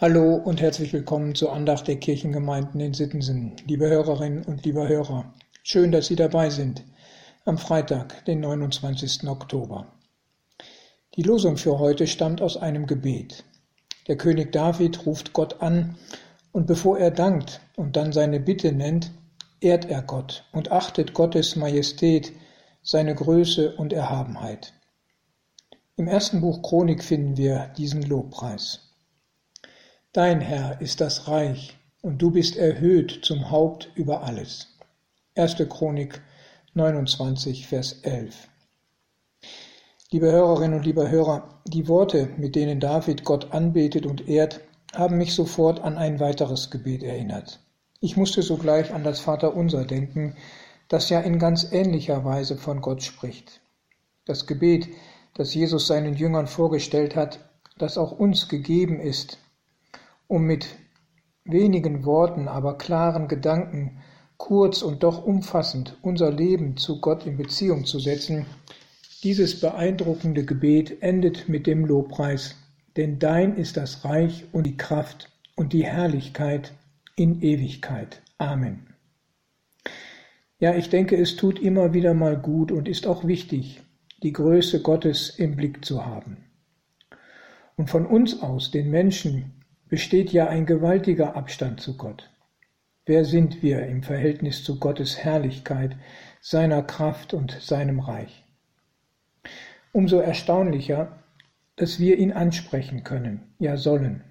Hallo und herzlich willkommen zur Andacht der Kirchengemeinden in Sittensen, liebe Hörerinnen und lieber Hörer. Schön, dass Sie dabei sind am Freitag, den 29. Oktober. Die Losung für heute stammt aus einem Gebet. Der König David ruft Gott an und bevor er dankt und dann seine Bitte nennt, ehrt er Gott und achtet Gottes Majestät, seine Größe und Erhabenheit. Im ersten Buch Chronik finden wir diesen Lobpreis. Dein Herr ist das Reich, und du bist erhöht zum Haupt über alles. 1. Chronik 29, Vers 11. Liebe Hörerinnen und liebe Hörer, die Worte, mit denen David Gott anbetet und ehrt, haben mich sofort an ein weiteres Gebet erinnert. Ich musste sogleich an das Vaterunser denken, das ja in ganz ähnlicher Weise von Gott spricht. Das Gebet, das Jesus seinen Jüngern vorgestellt hat, das auch uns gegeben ist, um mit wenigen Worten, aber klaren Gedanken, kurz und doch umfassend unser Leben zu Gott in Beziehung zu setzen, dieses beeindruckende Gebet endet mit dem Lobpreis, denn dein ist das Reich und die Kraft und die Herrlichkeit in Ewigkeit. Amen. Ja, ich denke, es tut immer wieder mal gut und ist auch wichtig, die Größe Gottes im Blick zu haben. Und von uns aus, den Menschen, besteht ja ein gewaltiger Abstand zu Gott. Wer sind wir im Verhältnis zu Gottes Herrlichkeit, seiner Kraft und seinem Reich? Umso erstaunlicher, dass wir ihn ansprechen können, ja sollen.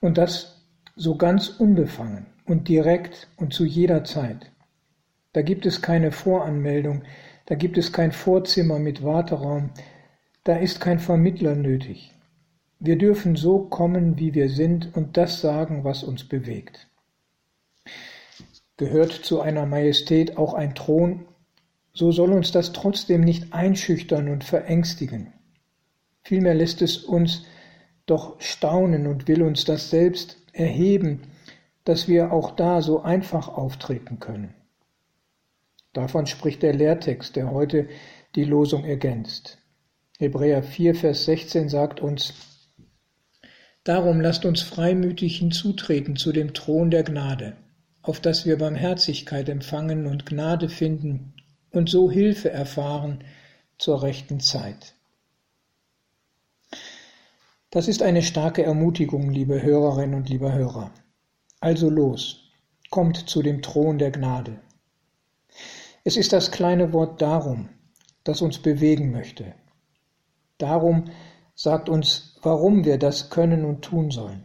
Und das so ganz unbefangen und direkt und zu jeder Zeit. Da gibt es keine Voranmeldung, da gibt es kein Vorzimmer mit Warteraum, da ist kein Vermittler nötig. Wir dürfen so kommen, wie wir sind und das sagen, was uns bewegt. Gehört zu einer Majestät auch ein Thron, so soll uns das trotzdem nicht einschüchtern und verängstigen. Vielmehr lässt es uns doch staunen und will uns das selbst erheben, dass wir auch da so einfach auftreten können. Davon spricht der Lehrtext, der heute die Losung ergänzt. Hebräer 4, Vers 16 sagt uns, Darum lasst uns freimütig hinzutreten zu dem Thron der Gnade, auf dass wir Barmherzigkeit empfangen und Gnade finden und so Hilfe erfahren zur rechten Zeit. Das ist eine starke Ermutigung, liebe Hörerinnen und lieber Hörer. Also los, kommt zu dem Thron der Gnade. Es ist das kleine Wort darum, das uns bewegen möchte. Darum, sagt uns, warum wir das können und tun sollen.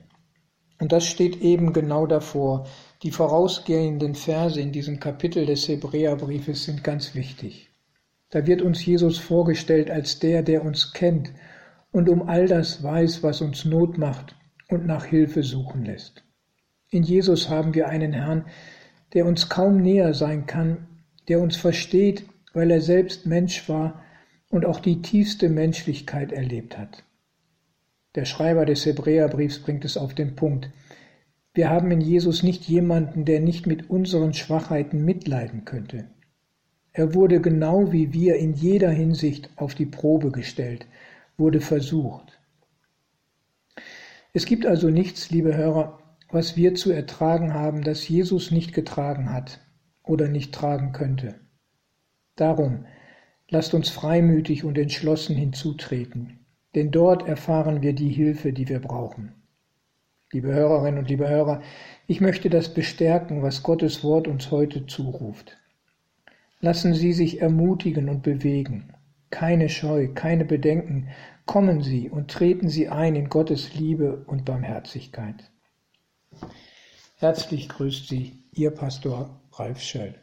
Und das steht eben genau davor. Die vorausgehenden Verse in diesem Kapitel des Hebräerbriefes sind ganz wichtig. Da wird uns Jesus vorgestellt als der, der uns kennt und um all das weiß, was uns Not macht und nach Hilfe suchen lässt. In Jesus haben wir einen Herrn, der uns kaum näher sein kann, der uns versteht, weil er selbst Mensch war und auch die tiefste Menschlichkeit erlebt hat. Der Schreiber des Hebräerbriefs bringt es auf den Punkt. Wir haben in Jesus nicht jemanden, der nicht mit unseren Schwachheiten mitleiden könnte. Er wurde genau wie wir in jeder Hinsicht auf die Probe gestellt, wurde versucht. Es gibt also nichts, liebe Hörer, was wir zu ertragen haben, das Jesus nicht getragen hat oder nicht tragen könnte. Darum Lasst uns freimütig und entschlossen hinzutreten, denn dort erfahren wir die Hilfe, die wir brauchen. Liebe Hörerinnen und liebe Hörer, ich möchte das bestärken, was Gottes Wort uns heute zuruft. Lassen Sie sich ermutigen und bewegen. Keine Scheu, keine Bedenken. Kommen Sie und treten Sie ein in Gottes Liebe und Barmherzigkeit. Herzlich grüßt Sie, Ihr Pastor Ralf Schöll.